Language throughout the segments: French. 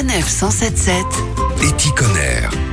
Sanef 177 Éticonner.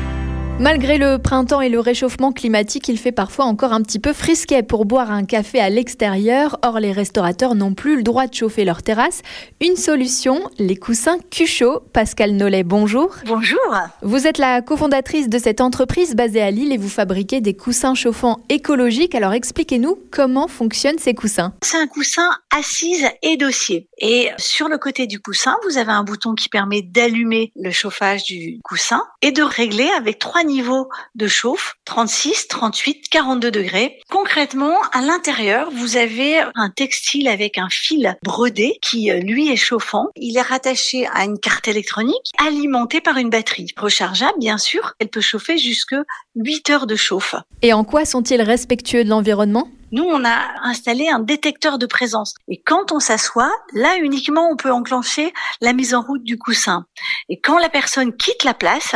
Malgré le printemps et le réchauffement climatique, il fait parfois encore un petit peu frisquet pour boire un café à l'extérieur. Or, les restaurateurs n'ont plus le droit de chauffer leur terrasse. Une solution, les coussins Cuchot. Pascal Nollet, bonjour. Bonjour. Vous êtes la cofondatrice de cette entreprise basée à Lille et vous fabriquez des coussins chauffants écologiques. Alors expliquez-nous comment fonctionnent ces coussins. C'est un coussin assise et dossier. Et sur le côté du coussin, vous avez un bouton qui permet d'allumer le chauffage du coussin et de régler avec trois niveaux de chauffe, 36, 38, 42 degrés. Concrètement, à l'intérieur, vous avez un textile avec un fil brodé qui, euh, lui, est chauffant. Il est rattaché à une carte électronique alimentée par une batterie rechargeable, bien sûr. Elle peut chauffer jusque 8 heures de chauffe. Et en quoi sont-ils respectueux de l'environnement? Nous, on a installé un détecteur de présence. Et quand on s'assoit, là uniquement, on peut enclencher la mise en route du coussin. Et quand la personne quitte la place,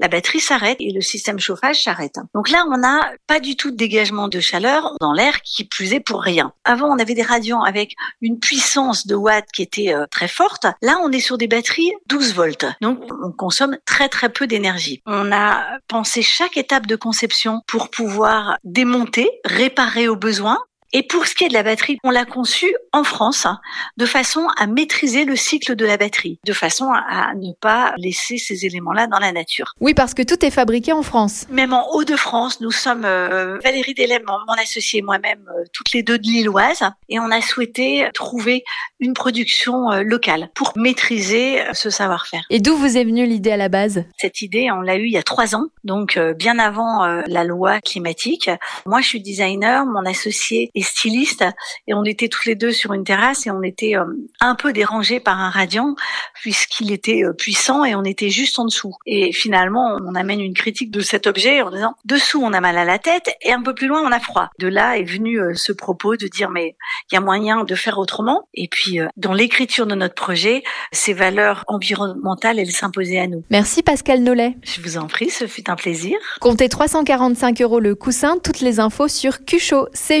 la batterie s'arrête et le système chauffage s'arrête. Donc là, on n'a pas du tout de dégagement de chaleur dans l'air qui plus est pour rien. Avant, on avait des radiants avec une puissance de watts qui était euh, très forte. Là, on est sur des batteries 12 volts. Donc, on consomme très très peu d'énergie. On a pensé chaque étape de conception pour pouvoir démonter, réparer au besoin et pour ce qui est de la batterie, on l'a conçue en France de façon à maîtriser le cycle de la batterie, de façon à ne pas laisser ces éléments-là dans la nature. Oui, parce que tout est fabriqué en France. Même en Hauts-de-France, nous sommes euh, Valérie Delem, mon associé et moi-même, euh, toutes les deux de Lilloise, et on a souhaité trouver une production euh, locale pour maîtriser ce savoir-faire. Et d'où vous est venue l'idée à la base? Cette idée, on l'a eue il y a trois ans, donc bien avant la loi climatique. Moi, je suis designer, mon associé styliste et on était tous les deux sur une terrasse et on était euh, un peu dérangés par un radiant puisqu'il était euh, puissant et on était juste en dessous. Et finalement, on amène une critique de cet objet en disant dessous on a mal à la tête et un peu plus loin on a froid. De là est venu euh, ce propos de dire mais il y a moyen de faire autrement. Et puis dans l'écriture de notre projet, ces valeurs environnementales elles s'imposaient à nous. Merci Pascal Nollet. Je vous en prie, ce fut un plaisir. Comptez 345 euros le coussin. Toutes les infos sur Cuchot, c